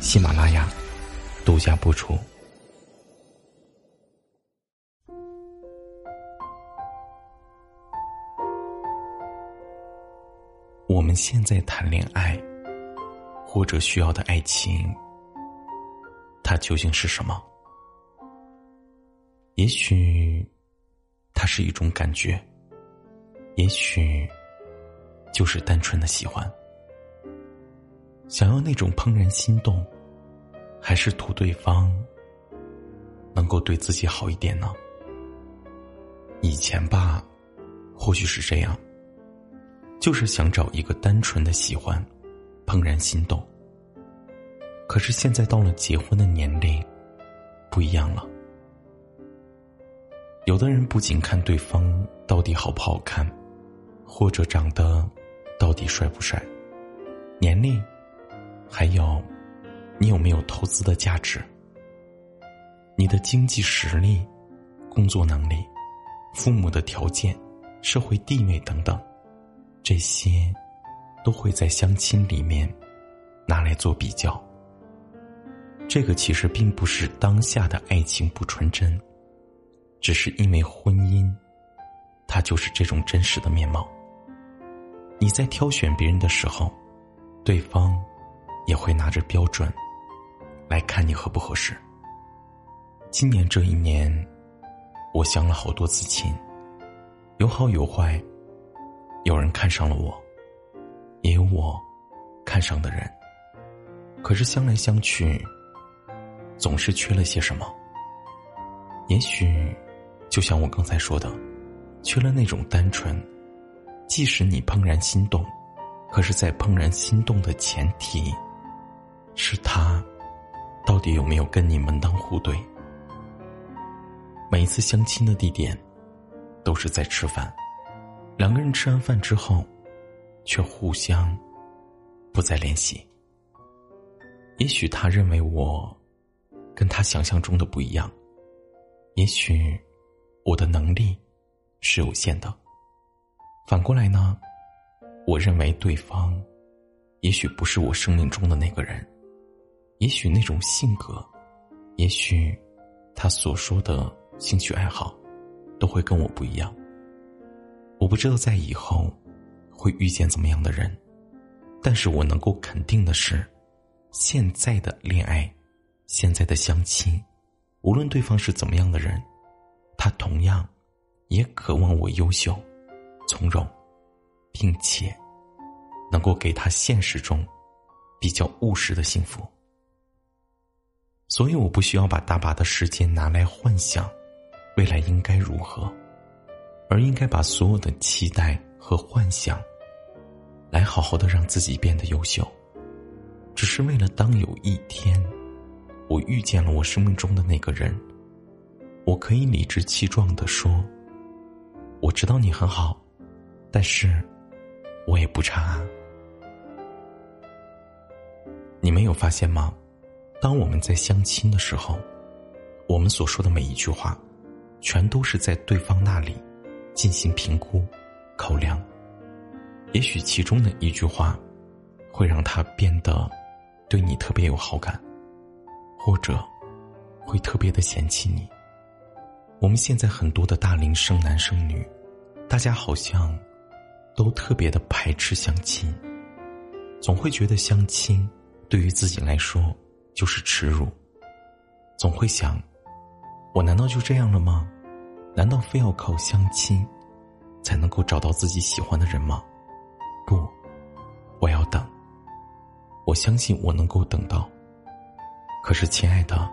喜马拉雅独家播出。我们现在谈恋爱，或者需要的爱情，它究竟是什么？也许，它是一种感觉；也许，就是单纯的喜欢。想要那种怦然心动，还是图对方能够对自己好一点呢？以前吧，或许是这样。就是想找一个单纯的喜欢，怦然心动。可是现在到了结婚的年龄，不一样了。有的人不仅看对方到底好不好看，或者长得到底帅不帅，年龄，还有你有没有投资的价值，你的经济实力、工作能力、父母的条件、社会地位等等。这些，都会在相亲里面拿来做比较。这个其实并不是当下的爱情不纯真，只是因为婚姻，它就是这种真实的面貌。你在挑选别人的时候，对方也会拿着标准来看你合不合适。今年这一年，我相了好多次亲，有好有坏。有人看上了我，也有我看上的人。可是相来相去，总是缺了些什么。也许，就像我刚才说的，缺了那种单纯。即使你怦然心动，可是，在怦然心动的前提，是他到底有没有跟你门当户对？每一次相亲的地点，都是在吃饭。两个人吃完饭之后，却互相不再联系。也许他认为我跟他想象中的不一样，也许我的能力是有限的。反过来呢，我认为对方也许不是我生命中的那个人，也许那种性格，也许他所说的兴趣爱好，都会跟我不一样。我不知道在以后会遇见怎么样的人，但是我能够肯定的是，现在的恋爱，现在的相亲，无论对方是怎么样的人，他同样也渴望我优秀、从容，并且能够给他现实中比较务实的幸福。所以，我不需要把大把的时间拿来幻想未来应该如何。而应该把所有的期待和幻想，来好好的让自己变得优秀，只是为了当有一天，我遇见了我生命中的那个人，我可以理直气壮的说：“我知道你很好，但是，我也不差啊。”你没有发现吗？当我们在相亲的时候，我们所说的每一句话，全都是在对方那里。进行评估、考量，也许其中的一句话，会让他变得对你特别有好感，或者会特别的嫌弃你。我们现在很多的大龄生男生女，大家好像都特别的排斥相亲，总会觉得相亲对于自己来说就是耻辱，总会想：我难道就这样了吗？难道非要靠相亲，才能够找到自己喜欢的人吗？不，我要等。我相信我能够等到。可是，亲爱的，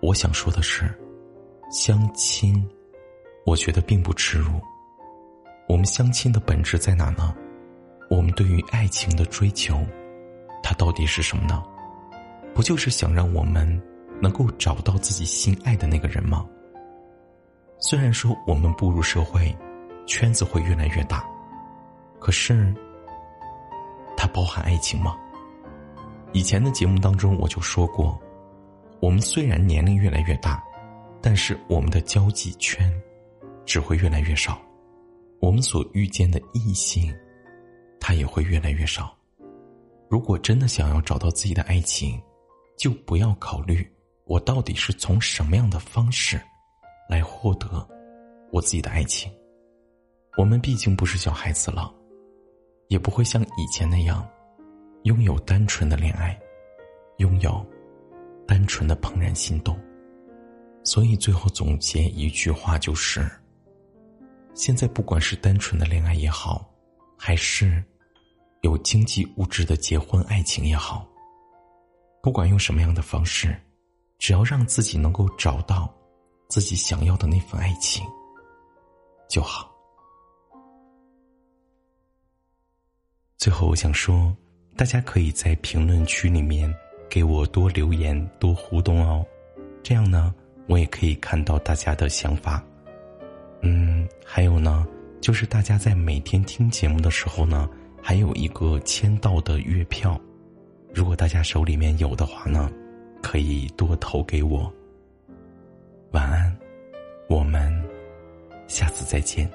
我想说的是，相亲，我觉得并不耻辱。我们相亲的本质在哪呢？我们对于爱情的追求，它到底是什么呢？不就是想让我们能够找到自己心爱的那个人吗？虽然说我们步入社会，圈子会越来越大，可是，它包含爱情吗？以前的节目当中我就说过，我们虽然年龄越来越大，但是我们的交际圈只会越来越少，我们所遇见的异性，他也会越来越少。如果真的想要找到自己的爱情，就不要考虑我到底是从什么样的方式来获得我自己的爱情。我们毕竟不是小孩子了，也不会像以前那样。拥有单纯的恋爱，拥有单纯的怦然心动，所以最后总结一句话就是：现在不管是单纯的恋爱也好，还是有经济物质的结婚爱情也好，不管用什么样的方式，只要让自己能够找到自己想要的那份爱情就好。最后，我想说。大家可以在评论区里面给我多留言、多互动哦，这样呢，我也可以看到大家的想法。嗯，还有呢，就是大家在每天听节目的时候呢，还有一个签到的月票，如果大家手里面有的话呢，可以多投给我。晚安，我们下次再见。